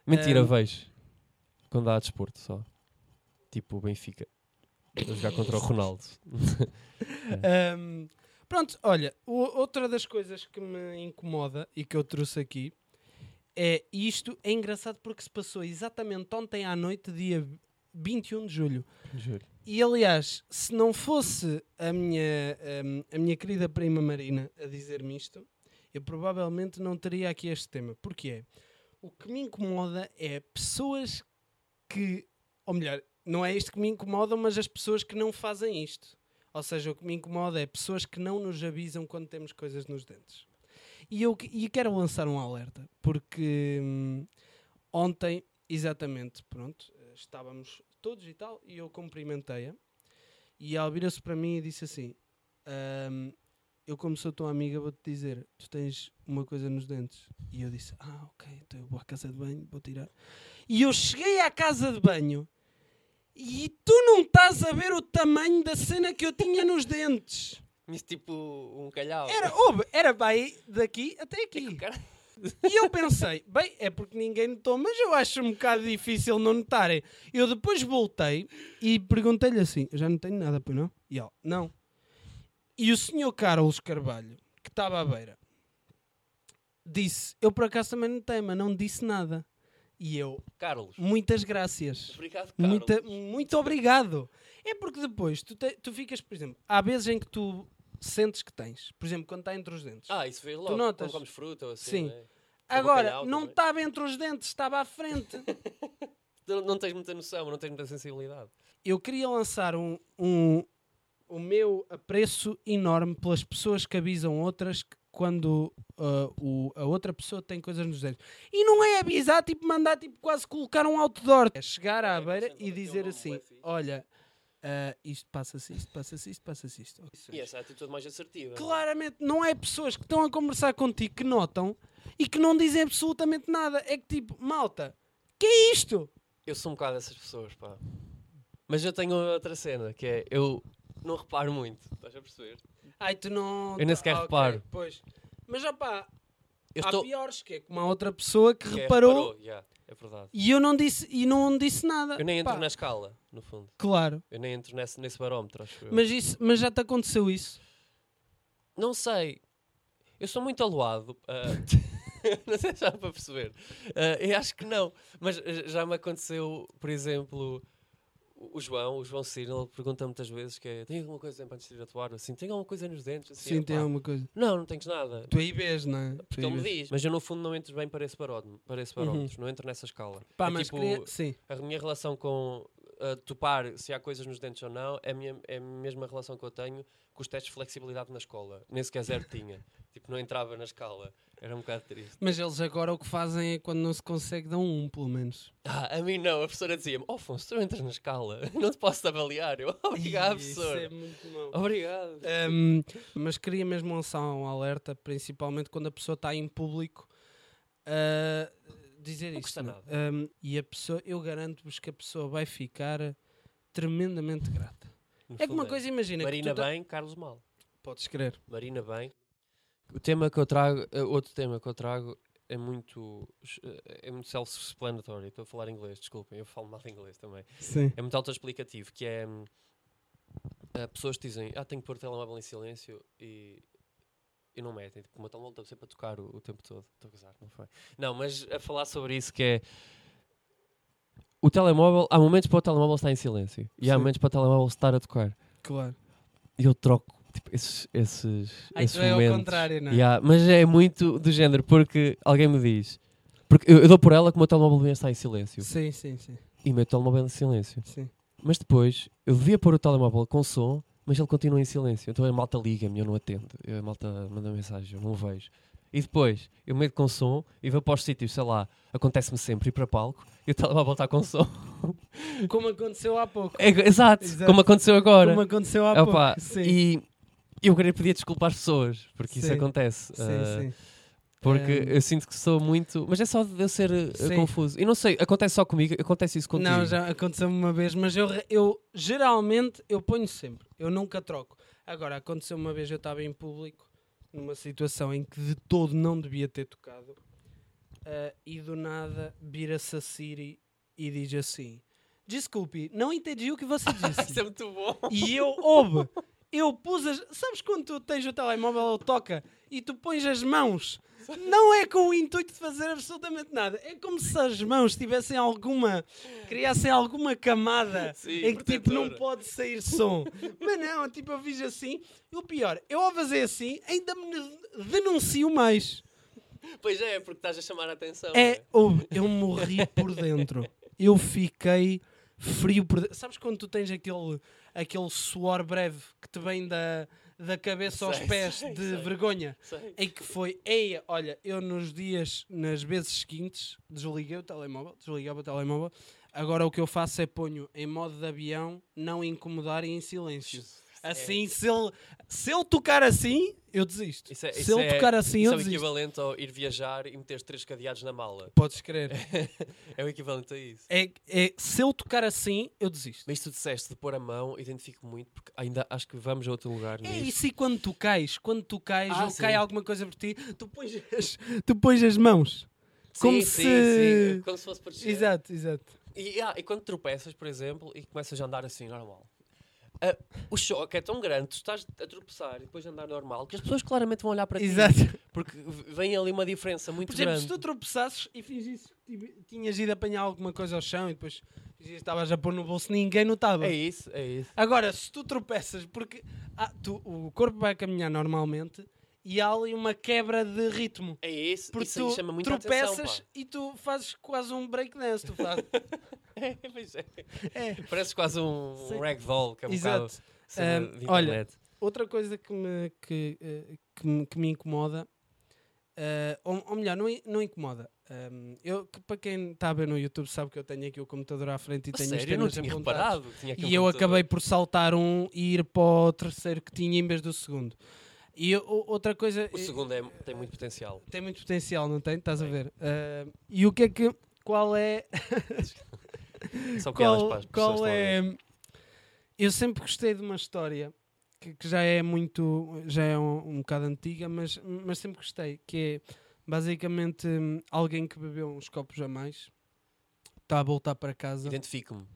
Speaker 2: Mentira,
Speaker 1: Ehm,
Speaker 2: vejo. Quando há desporto só. Tipo o Benfica. a jogar contra o Ronaldo. [laughs]
Speaker 1: Um, pronto, olha, outra das coisas que me incomoda e que eu trouxe aqui é isto. É engraçado porque se passou exatamente ontem à noite, dia 21 de julho. E aliás, se não fosse a minha, hum, a minha querida prima Marina a dizer-me isto, eu provavelmente não teria aqui este tema. Porquê? O que me incomoda é pessoas que, ou melhor, não é isto que me incomoda, mas as pessoas que não fazem isto. Ou seja, o que me incomoda é pessoas que não nos avisam quando temos coisas nos dentes. E eu e quero lançar um alerta, porque hum, ontem, exatamente, pronto, estávamos todos e tal, e eu cumprimentei-a, e ela vira-se para mim e disse assim: "Ahm, Eu, como sou tua amiga, vou-te dizer, tu tens uma coisa nos dentes. E eu disse: Ah, ok, então eu vou à casa de banho, vou tirar. E eu cheguei à casa de banho e tu não estás a ver o tamanho da cena que eu tinha nos dentes.
Speaker 2: Isso tipo um calhau.
Speaker 1: Era, ouve, era bem daqui até aqui. [laughs]
Speaker 2: Cara,
Speaker 1: E eu pensei, bem, é porque ninguém notou, mas eu acho um bocado difícil não notarem. Eu depois voltei e perguntei-lhe assim: já não tenho nada, pois não? E ela, não. E o senhor Carlos Carvalho, que estava à beira, disse: eu por acaso também não tenho, mas não disse nada. E eu,
Speaker 2: Carlos.
Speaker 1: muitas graças.
Speaker 2: Obrigado, Carlos.
Speaker 1: Muita, muito obrigado. É porque depois tu, te- tu ficas, por exemplo, há vezes em que tu sentes que tens, por exemplo, quando está entre os dentes.
Speaker 2: Ah, isso veio logo.
Speaker 1: notas?
Speaker 2: Quando comes fruta ou assim.
Speaker 1: Sim.
Speaker 2: né?
Speaker 1: Agora, não
Speaker 2: também.
Speaker 1: estava entre os dentes, estava à frente. [laughs]
Speaker 2: Tu não tens muita noção, não tens muita sensibilidade.
Speaker 1: Eu queria lançar um, um, o meu apreço enorme pelas pessoas que avisam outras que quando ah, o- a outra pessoa tem coisas nos dentes. E não é avisar, tipo, mandar tipo, quase colocar um outdoor. É chegar à
Speaker 2: É,
Speaker 1: beira
Speaker 2: sempre
Speaker 1: e
Speaker 2: o
Speaker 1: dizer assim: olha, ah, isto passa-se isto, passa-se isto, passa-se isto.
Speaker 2: E essa é a atitude mais assertiva.
Speaker 1: Claramente não é pessoas que estão a conversar contigo que notam e que não dizem absolutamente nada. É que tipo, malta, que é isto?
Speaker 2: Eu sou um bocado dessas pessoas, pá. Mas eu tenho outra cena, que é eu não reparo muito, estás a perceber?
Speaker 1: Ai, tu não.
Speaker 2: Eu nem sequer
Speaker 1: Ah,
Speaker 2: reparo.
Speaker 1: Pois. Mas já pá,
Speaker 2: Eu
Speaker 1: há
Speaker 2: estou.
Speaker 1: piores, que é como a outra pessoa que
Speaker 2: que é,
Speaker 1: reparou
Speaker 2: yeah, é verdade.
Speaker 1: e eu não disse, e não disse nada.
Speaker 2: Eu nem entro
Speaker 1: Pá,
Speaker 2: na escala, no fundo.
Speaker 1: Claro.
Speaker 2: Eu nem entro nesse, nesse barómetro, acho eu.
Speaker 1: Mas, isso, mas já te aconteceu isso?
Speaker 2: Não sei. Eu sou muito aluado. ah, [laughs] não sei se já para perceber. Ah, eu acho que não. Mas já me aconteceu, por exemplo, o João, o João Ciro, ele pergunta muitas vezes que é, tem alguma coisa antes de ir atuar? Assim, tem alguma coisa nos dentes? Assim,
Speaker 1: Sim,
Speaker 2: "Epá,
Speaker 1: tem alguma coisa.
Speaker 2: Não, não tens nada.
Speaker 1: Tu aí vês, não é? Tu
Speaker 2: Porque
Speaker 1: aí
Speaker 2: ele me diz. Mas eu no fundo não entro bem para esse barómetro. Para esse
Speaker 1: Uhum.
Speaker 2: barómetro. Não entro nessa escala.
Speaker 1: Pá,
Speaker 2: É
Speaker 1: mas
Speaker 2: tipo,
Speaker 1: queria... Sim.
Speaker 2: a minha relação com uh, topar se há coisas nos dentes ou não é a, minha, é a mesma relação que eu tenho com os testes de flexibilidade na escola. Nem sequer zero tinha. [laughs] Tipo, não entrava na escala. Era um bocado triste.
Speaker 1: Mas eles agora o que fazem é quando não se consegue dão um, pelo menos.
Speaker 2: Ah, a mim não. A professora dizia-me: Oh, Afonso, tu entras na escala. [laughs] Não te posso avaliar. Eu, [laughs] obrigado,
Speaker 1: Ih, Isso
Speaker 2: professor.
Speaker 1: é muito mau.
Speaker 2: Obrigado.
Speaker 1: Um, mas queria mesmo lançar um alerta, principalmente quando a pessoa está em público, a dizer
Speaker 2: Não
Speaker 1: isto.
Speaker 2: custa nada.
Speaker 1: Um, e a pessoa, eu garanto-vos que a pessoa vai ficar tremendamente grata.
Speaker 2: No
Speaker 1: É que uma coisa, imagina. que
Speaker 2: Marina
Speaker 1: tu tá-
Speaker 2: bem, Carlos mal.
Speaker 1: Podes crer.
Speaker 2: Marina bem. O tema que eu trago, eh, outro tema que eu trago é muito, é muito self-explanatory. Estou a falar inglês, desculpem, eu falo mal inglês também.
Speaker 1: Sim.
Speaker 2: É muito autoexplicativo, que é hum, eh, pessoas que dizem, ah, tenho que pôr o telemóvel em silêncio e, e não metem. Tipo, o meu telemóvel está sempre a tocar o, o tempo todo. Estou a gozar, não foi? Não, mas a falar sobre isso que é o telemóvel, há momentos para o telemóvel estar em silêncio e há
Speaker 1: Sim.
Speaker 2: momentos para o telemóvel estar a tocar.
Speaker 1: Claro.
Speaker 2: E eu troco tipo, esses, esses,
Speaker 1: Ai,
Speaker 2: esses
Speaker 1: tu é ao contrário, não é?
Speaker 2: Yeah, mas é muito do género, porque alguém me diz. Porque eu, eu dou por ela que o meu telemóvel estar em silêncio.
Speaker 1: Sim, sim, sim.
Speaker 2: E o meu telemóvel em silêncio.
Speaker 1: sim.
Speaker 2: Mas depois eu devia pôr o telemóvel com som, mas ele continua em silêncio. Então a malta liga-me, eu não atendo. A malta manda mensagem, eu não o vejo. E depois eu meto com som e vou para os sítios, sei lá, acontece-me sempre ir para palco e o telemóvel está com som.
Speaker 1: Como aconteceu há pouco.
Speaker 2: É, exato,
Speaker 1: Exato.
Speaker 2: como aconteceu agora.
Speaker 1: Como aconteceu há
Speaker 2: Opa,
Speaker 1: pouco. Sim.
Speaker 2: E eu queria pedir desculpa às pessoas, porque isso
Speaker 1: Sim.
Speaker 2: acontece.
Speaker 1: Sim,
Speaker 2: Ah,
Speaker 1: sim.
Speaker 2: Porque
Speaker 1: Ehm,
Speaker 2: eu sinto que sou muito. Mas é só de eu ser uh,
Speaker 1: Sim.
Speaker 2: confuso. E não sei, acontece só comigo, acontece isso contigo.
Speaker 1: Não, já aconteceu-me uma vez, mas eu, eu geralmente eu ponho sempre, eu nunca troco. Agora, aconteceu uma vez, eu estava em público, numa situação em que de todo não devia ter tocado, ah, e do nada vira-se a Siri e diz assim: desculpe, não entendi o que você [laughs] disse.
Speaker 2: Isso é muito bom.
Speaker 1: E eu, ouve, eu pus as. Sabes quando tu tens o telemóvel, ele toca e tu pões as mãos? Não é com o intuito de fazer absolutamente nada. É como se as mãos tivessem alguma. criassem alguma camada
Speaker 2: Sim,
Speaker 1: em que tipo não pode sair som. Mas não, tipo eu fiz assim. E o pior, eu ao fazer assim ainda me denuncio mais.
Speaker 2: Pois é, porque estás a chamar a atenção.
Speaker 1: É,
Speaker 2: né?
Speaker 1: ouve, eu morri por dentro. Eu fiquei frio por dentro. Sabes quando tu tens aquele, aquele suor breve que te vem da, da cabeça aos
Speaker 2: Sei,
Speaker 1: pés
Speaker 2: sei,
Speaker 1: de
Speaker 2: sei.
Speaker 1: vergonha? Em que foi, eia, olha, eu nos dias, nas vezes seguintes, desliguei o telemóvel, desligava o telemóvel. Agora o que eu faço é ponho em modo de avião, não incomodar e em silêncio. Assim, se ele, se ele tocar assim, eu desisto.
Speaker 2: Isso é,
Speaker 1: se
Speaker 2: isso
Speaker 1: ele
Speaker 2: é-
Speaker 1: tocar assim,
Speaker 2: isso
Speaker 1: eu
Speaker 2: é o
Speaker 1: desisto.
Speaker 2: equivalente ao ir viajar e meter três cadeados na mala.
Speaker 1: Podes crer. [laughs]
Speaker 2: é o equivalente a isso.
Speaker 1: É, é, se ele tocar assim, eu desisto.
Speaker 2: Mas tu disseste de pôr a mão, identifico muito, porque ainda acho que vamos a outro lugar
Speaker 1: É
Speaker 2: nisso.
Speaker 1: isso e quando tu cais, quando tu cais
Speaker 2: Ah,
Speaker 1: ou
Speaker 2: sim.
Speaker 1: cai alguma coisa por ti, tu pões as, tu pões as mãos. como
Speaker 2: sim,
Speaker 1: se-
Speaker 2: sim, sim. Como se fosse descer.
Speaker 1: Exato, exato.
Speaker 2: E, ah, e quando tropeças, por exemplo, e começas a andar assim, normal. Ah, o choque é tão grande, tu estás a tropeçar e depois a andar normal, que as pessoas claramente vão olhar para ti.
Speaker 1: Exato.
Speaker 2: Porque vem ali uma diferença muito
Speaker 1: Por exemplo,
Speaker 2: grande.
Speaker 1: se tu tropeçasses e fingisses que tinhas ido apanhar alguma coisa ao chão e depois estavas a pôr no bolso, ninguém notava.
Speaker 2: É isso, é isso.
Speaker 1: Agora, se tu tropeças, porque ah, tu- o corpo vai caminhar normalmente e há ali uma quebra de ritmo.
Speaker 2: É isso,
Speaker 1: Porque
Speaker 2: isso
Speaker 1: tu
Speaker 2: chama muita
Speaker 1: tropeças
Speaker 2: atenção,
Speaker 1: e tu fazes quase um breakdance. Tu fazes. [laughs]
Speaker 2: É, [laughs] pois é.
Speaker 1: é.
Speaker 2: Parece quase um
Speaker 1: Sim.
Speaker 2: ragdoll, que é um
Speaker 1: Exato.
Speaker 2: de
Speaker 1: olha. Outra coisa que me, que, eh, que me, que me incomoda, eh, ou, ou melhor, não, não incomoda. Um, eu, que para quem está a ver no YouTube sabe que eu tenho aqui o computador à frente e tenho os
Speaker 2: sério, não
Speaker 1: temas
Speaker 2: tinha reparado. Tinha aqui um
Speaker 1: E eu acabei por saltar um e ir para o terceiro que tinha em vez do segundo. E outra coisa.
Speaker 2: O segundo é, tem muito potencial.
Speaker 1: Tem muito potencial, não tem? Estás a ver? Uh, e o que é que. Qual é. [laughs]
Speaker 2: São piadas para
Speaker 1: Qual,
Speaker 2: as pessoas
Speaker 1: qual
Speaker 2: que estão a ver.
Speaker 1: é. Eu sempre gostei de uma história que, que já é muito. já é um, um bocado antiga, mas, mas sempre gostei. Que é basicamente alguém que bebeu uns copos a mais está a voltar para casa.
Speaker 2: Identifico-me.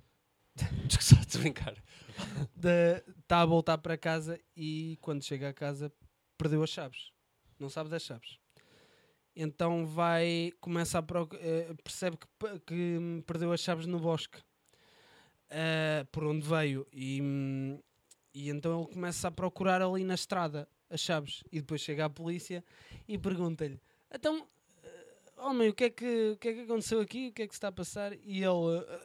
Speaker 2: [laughs] Desculpa, estou a brincar. [laughs]
Speaker 1: Está a voltar para casa e quando chega a casa perdeu as chaves. Não sabe das chaves. Então vai, começa a proc- eh, percebe que, que perdeu as chaves no bosque eh, por onde veio. E, e então ele começa a procurar ali na estrada as chaves. E depois chega à polícia e pergunta-lhe então eh, homem o que é que o que é que aconteceu aqui? O que é que se está a passar? E ele eh,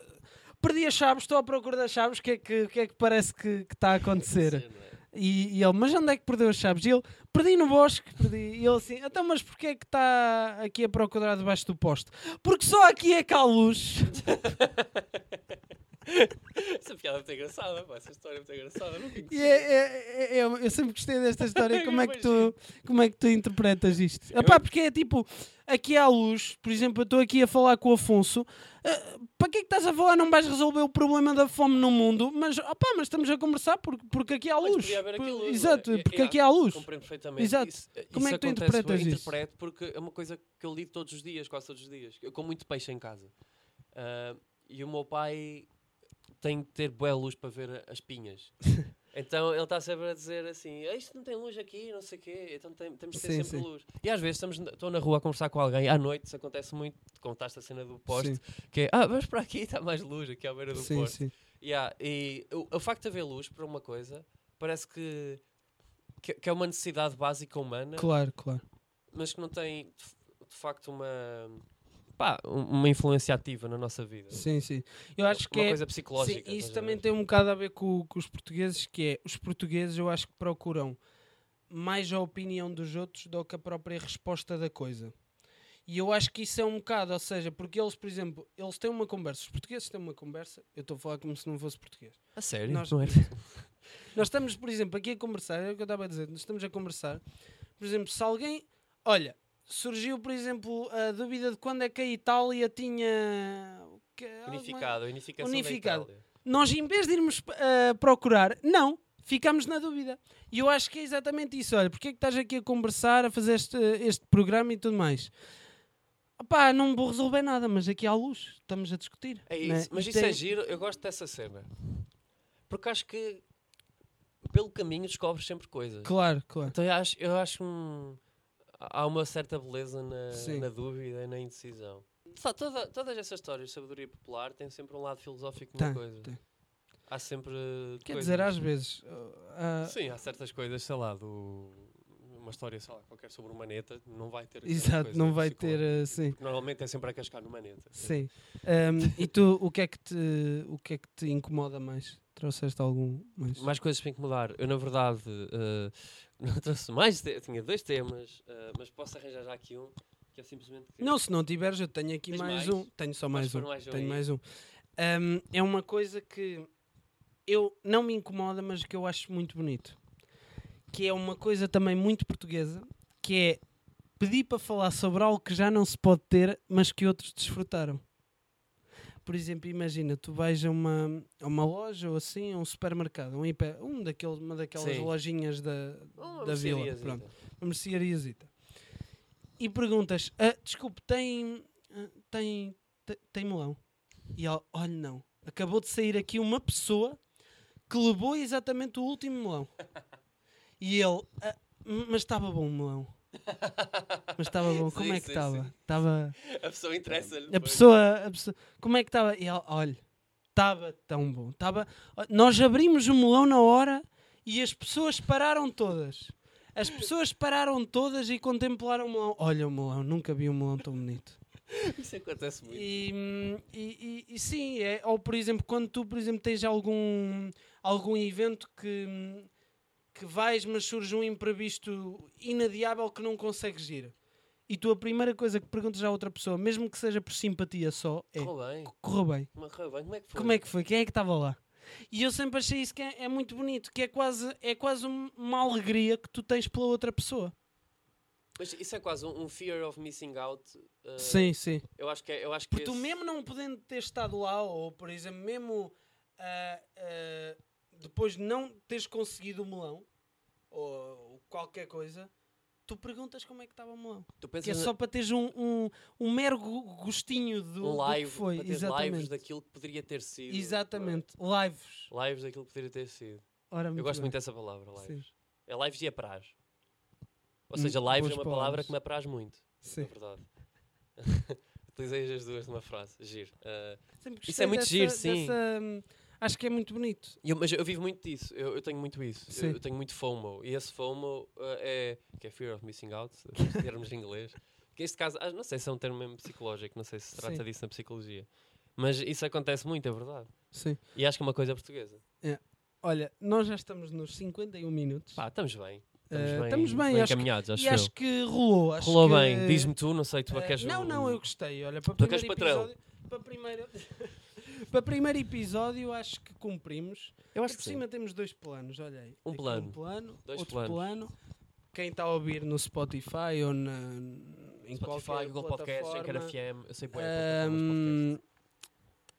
Speaker 1: perdi as chaves estou à procura das chaves. O que é que que é que parece que, que está a acontecer?
Speaker 2: Cena.
Speaker 1: E, e ele, mas onde é que perdeu as chaves? E ele, perdi no bosque, perdi. E ele assim, então, mas porquê é que está aqui a procurar debaixo do poste? Porque só aqui é há luz. [laughs]
Speaker 2: Essa piada é muito engraçada, pá. Essa história é muito engraçada. eu Não
Speaker 1: E é, é- é- é- eu sempre gostei desta história. [laughs] Como é que tu, como é que tu interpretas isto? Epá, porque é tipo, aqui há luz, por exemplo, eu estou aqui a falar com o Afonso. ah, para que é que estás a falar? Não vais resolver o problema da fome no mundo, mas, opá, mas estamos a conversar porque, porque aqui há luz.
Speaker 2: aqui
Speaker 1: Por-
Speaker 2: luz,
Speaker 1: Exato,
Speaker 2: é?
Speaker 1: porque
Speaker 2: É,
Speaker 1: aqui há luz.
Speaker 2: Compreendo perfeitamente.
Speaker 1: Exato.
Speaker 2: Isso,
Speaker 1: Como é
Speaker 2: isso
Speaker 1: que tu interpretas isso?
Speaker 2: Interpreto porque é uma coisa que eu lido todos os dias, quase todos os dias. Eu como muito peixe em casa. Ah, e o meu pai tem de ter boa luz para ver as pinhas. [laughs] Então ele está sempre a dizer assim: "Ah, Isto não tem luz aqui, não sei o quê, então tem- temos de ter
Speaker 1: Sim,
Speaker 2: sempre
Speaker 1: sim.
Speaker 2: luz. E às vezes estamos, estou na rua a conversar com alguém, à noite, isso acontece muito. Contaste a cena do poste,
Speaker 1: Sim,
Speaker 2: que é: Ah, vamos para aqui, está mais luz aqui à beira do
Speaker 1: sim,
Speaker 2: poste.
Speaker 1: sim.
Speaker 2: Yeah, e o, o facto de haver luz para uma coisa parece que, que, que é uma necessidade básica humana,
Speaker 1: Claro, claro.
Speaker 2: mas que não tem de, de facto uma, pá, um- uma influência ativa na nossa vida.
Speaker 1: Sim, sim. Eu acho que
Speaker 2: uma
Speaker 1: é.
Speaker 2: coisa psicológica.
Speaker 1: Sim, isso também tem um bocado a ver com, com os portugueses, que é os portugueses eu acho que procuram mais a opinião dos outros do que a própria resposta da coisa. E eu acho que isso é um bocado, ou seja, porque eles, por exemplo, eles têm uma conversa, os portugueses têm uma conversa, eu estou a falar como se não fosse português.
Speaker 2: A sério?
Speaker 1: Nós-
Speaker 2: Não é? [laughs]
Speaker 1: Nós estamos, por exemplo, aqui a conversar, é o que eu estava a dizer, nós estamos a conversar, por exemplo, se alguém, olha, surgiu, por exemplo, a dúvida de quando é que a Itália tinha...
Speaker 2: Unificado, unificação
Speaker 1: Unificado.
Speaker 2: da Itália.
Speaker 1: nós em vez de irmos uh, procurar, não, ficamos na dúvida. E eu acho que é exatamente isso. Olha, porque é que estás aqui a conversar, a fazer este, este programa e tudo mais? Opá, não vou resolver nada, mas aqui há luz, estamos a discutir.
Speaker 2: É
Speaker 1: né?
Speaker 2: isso. Mas
Speaker 1: Isto
Speaker 2: isso é giro, eu gosto dessa cena. Porque acho que pelo caminho descobres sempre coisas.
Speaker 1: Claro, claro.
Speaker 2: Então eu acho, eu acho um, há uma certa beleza na, na dúvida e na indecisão. Só toda, todas essas histórias de sabedoria popular têm sempre um lado filosófico na coisa.
Speaker 1: tem.
Speaker 2: Há sempre.
Speaker 1: Quer
Speaker 2: coisas.
Speaker 1: dizer, às vezes. uh, ah,
Speaker 2: Sim, há certas coisas, sei lá, do, história, sei lá, qualquer sobre uma maneta, não vai ter.
Speaker 1: exato,
Speaker 2: coisa
Speaker 1: não vai ter. uh, sim,
Speaker 2: Normalmente é sempre a cascar no maneta.
Speaker 1: sim. Um, e tu, o que, é que te, o que é que te incomoda mais? Trouxeste algum mais?
Speaker 2: Mais coisas para incomodar. Eu, na verdade, eh, [laughs] não trouxe mais. te- Tinha dois temas, eh, mas posso arranjar já aqui um, que é simplesmente. que-
Speaker 1: Não, se não tiveres, eu tenho aqui mais,
Speaker 2: mais?
Speaker 1: um. Tenho só mais um.
Speaker 2: mais um
Speaker 1: tenho
Speaker 2: aí?
Speaker 1: mais um. Um, é uma coisa que eu não me incomoda, mas que eu acho muito bonito. Que é uma coisa também muito portuguesa, que é pedir para falar sobre algo que já não se pode ter, mas que outros desfrutaram. Por exemplo, imagina, tu vais a uma, a uma loja ou assim, a um supermercado, um, hiper, um daqueles, uma daquelas
Speaker 2: Sim.
Speaker 1: lojinhas da, da vila. Pronto uma merceariazita e perguntas: "Ah, desculpe, tem, ah, tem, te- tem melão? E ele, olha, não. Acabou de sair aqui uma pessoa que levou exatamente o último melão. E ele, "Ah, m- mas estava bom o melão. Mas estava bom. [laughs] Como
Speaker 2: Sim,
Speaker 1: é que
Speaker 2: sim,
Speaker 1: estava?
Speaker 2: sim.
Speaker 1: Estava.
Speaker 2: A pessoa interessa-lhe.
Speaker 1: A
Speaker 2: depois.
Speaker 1: pessoa, a pessoa. Como é que estava? E ele, olha, estava tão bom. Estava. Nós abrimos o melão na hora e as pessoas pararam todas. As pessoas pararam todas e contemplaram o melão. Olha o melão, nunca vi um melão tão bonito.
Speaker 2: Isso acontece muito.
Speaker 1: E, hum, e, e- e sim, é, ou por exemplo, quando tu, por exemplo, tens algum, algum evento que, hum, que vais, mas surge um imprevisto inadiável que não consegues ir. E tu a primeira coisa que perguntas à outra pessoa, mesmo que seja por simpatia só, é
Speaker 2: Correu bem.
Speaker 1: correu bem.
Speaker 2: Correu bem. Como é que foi?
Speaker 1: Como é que foi? Quem é que estava lá? E eu sempre achei isso que é, é muito bonito, que é quase, é quase um- uma alegria que tu tens pela outra pessoa.
Speaker 2: Mas isso é quase um, um fear of missing out. uh,
Speaker 1: sim, sim.
Speaker 2: Eu acho que é. Eu acho que
Speaker 1: Porque tu
Speaker 2: esse-
Speaker 1: mesmo não podendo ter estado lá, ou por exemplo, mesmo ah, ah, depois de não teres conseguido o melão, ou, ou qualquer coisa, tu perguntas como é que estava o melão.
Speaker 2: Tu
Speaker 1: Que é só para teres um, um, um mero go- gostinho do,
Speaker 2: um
Speaker 1: do
Speaker 2: live,
Speaker 1: que foi.
Speaker 2: para teres
Speaker 1: Exatamente.
Speaker 2: lives daquilo que poderia ter sido.
Speaker 1: Exatamente. Lives.
Speaker 2: é? Lives daquilo que poderia ter sido.
Speaker 1: Ora,
Speaker 2: eu gosto
Speaker 1: bem.
Speaker 2: muito dessa palavra,
Speaker 1: Sim.
Speaker 2: lives. É lives e apraz. Ou
Speaker 1: Hum,
Speaker 2: seja, lives é
Speaker 1: boas
Speaker 2: uma palavra
Speaker 1: palavras.
Speaker 2: que me apraz muito,
Speaker 1: Sim.
Speaker 2: na verdade. [laughs] Utilizei as duas numa frase. Giro. Uh, Isso é muito
Speaker 1: dessa-
Speaker 2: giro, sim.
Speaker 1: dessa, hum, acho que é muito bonito.
Speaker 2: Eu- mas eu vivo muito disso, eu, eu tenho muito isso, eu, eu tenho muito FOMO, e esse FOMO uh, é, que é Fear of Missing Out, em termos [laughs] em inglês, que neste caso, ah, não sei se é um termo mesmo psicológico, não sei se se trata
Speaker 1: Sim.
Speaker 2: disso na psicologia, mas isso acontece muito, é verdade,
Speaker 1: Sim.
Speaker 2: e acho que é uma coisa portuguesa.
Speaker 1: Olha, nós já estamos nos 51 minutos.
Speaker 2: Pá, estamos bem,
Speaker 1: Eh,
Speaker 2: estamos bem,
Speaker 1: estamos bem, acho que-
Speaker 2: encaminhados, acho
Speaker 1: e acho que rolou. Acho
Speaker 2: Rolou
Speaker 1: que,
Speaker 2: bem, diz-me tu, não sei, tu
Speaker 1: eh,
Speaker 2: queres
Speaker 1: Não,
Speaker 2: o-
Speaker 1: não, eu gostei. Olha, para
Speaker 2: Tu queres
Speaker 1: primeiro
Speaker 2: patrão?
Speaker 1: episódio. Para primeiro, para primeiro episódio, acho que cumprimos.
Speaker 2: Eu acho
Speaker 1: Por
Speaker 2: que sim.
Speaker 1: cima temos dois planos, olha aí.
Speaker 2: Um
Speaker 1: Aqui
Speaker 2: plano.
Speaker 1: Um plano,
Speaker 2: Dois
Speaker 1: outro
Speaker 2: planos.
Speaker 1: plano. Quem está a ouvir no Spotify ou na, em
Speaker 2: Spotify, Google Podcast, Anchor
Speaker 1: plataforma,
Speaker 2: FM, eu sei de
Speaker 1: Ahm,
Speaker 2: podcast.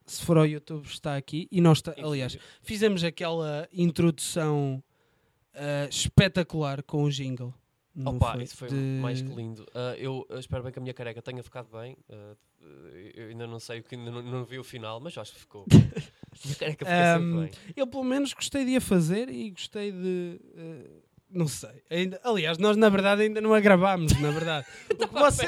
Speaker 1: se for ao YouTube está aqui e nós
Speaker 2: Em
Speaker 1: aliás fizemos aquela introdução ah, espetacular com o jingle não
Speaker 2: Opa, isso foi
Speaker 1: De-
Speaker 2: mais que lindo. Ah, eu espero bem que a minha careca tenha ficado bem. Ah, eu ainda não sei, o que ainda não, não vi o final, mas acho que ficou. a minha careca ficou
Speaker 1: Ahm,
Speaker 2: sempre bem.
Speaker 1: eu pelo menos gostei de a fazer e gostei de ah, não sei ainda, aliás nós na verdade ainda não a gravámos na verdade [laughs] que você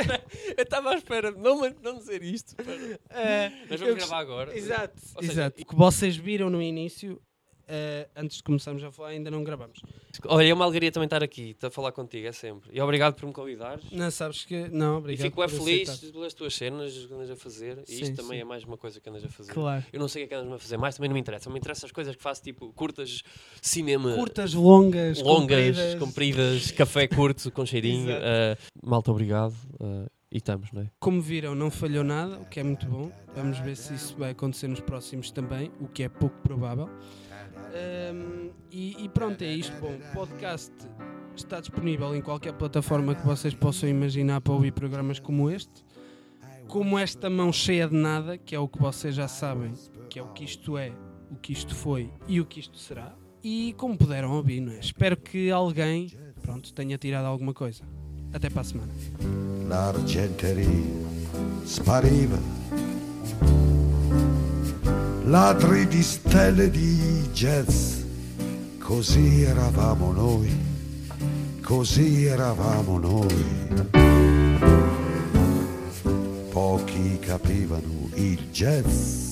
Speaker 2: Eu estava à espera de não, não dizer isto. Espera.
Speaker 1: Ah,
Speaker 2: Mas
Speaker 1: eu
Speaker 2: vamos gravar agora.
Speaker 1: Exato,
Speaker 2: seja,
Speaker 1: exato. O que vocês viram no início, ah, antes de começarmos a falar, ainda não gravamos.
Speaker 2: Olha, é uma alegria também estar aqui, estar a falar contigo, é sempre. E obrigado por me convidares.
Speaker 1: Não sabes que. Não,
Speaker 2: E
Speaker 1: obrigado.
Speaker 2: fico bem
Speaker 1: por
Speaker 2: feliz
Speaker 1: aceitar.
Speaker 2: pelas tuas cenas que andas a fazer. E
Speaker 1: Sim,
Speaker 2: isto também
Speaker 1: sim.
Speaker 2: é mais uma coisa que andas a fazer.
Speaker 1: Claro.
Speaker 2: Eu não sei o que é que andas a fazer mais, também não me interessa. Me interessam as coisas que faço, tipo curtas, cinema.
Speaker 1: Curtas, longas,
Speaker 2: longas,
Speaker 1: compridas.
Speaker 2: compridas, café curto com cheirinho. Eh, malta, obrigado. eh, e estamos, não é?
Speaker 1: Como viram, não falhou nada, o que é muito bom. Vamos ver se isso vai acontecer nos próximos também, o que é pouco provável. Ahm, e, e pronto, é isto. Bom, o podcast está disponível em qualquer plataforma que vocês possam imaginar para ouvir programas como este. Como esta mão cheia de nada, que é o que vocês já sabem, que é o que isto é, o que isto foi e o que isto será. E como puderam ouvir, não é? Espero que alguém, pronto, tenha tirado alguma coisa. Até para a semana.
Speaker 3: Ladri di stelle di jazz, così eravamo noi, così eravamo noi. Pochi capivano il jazz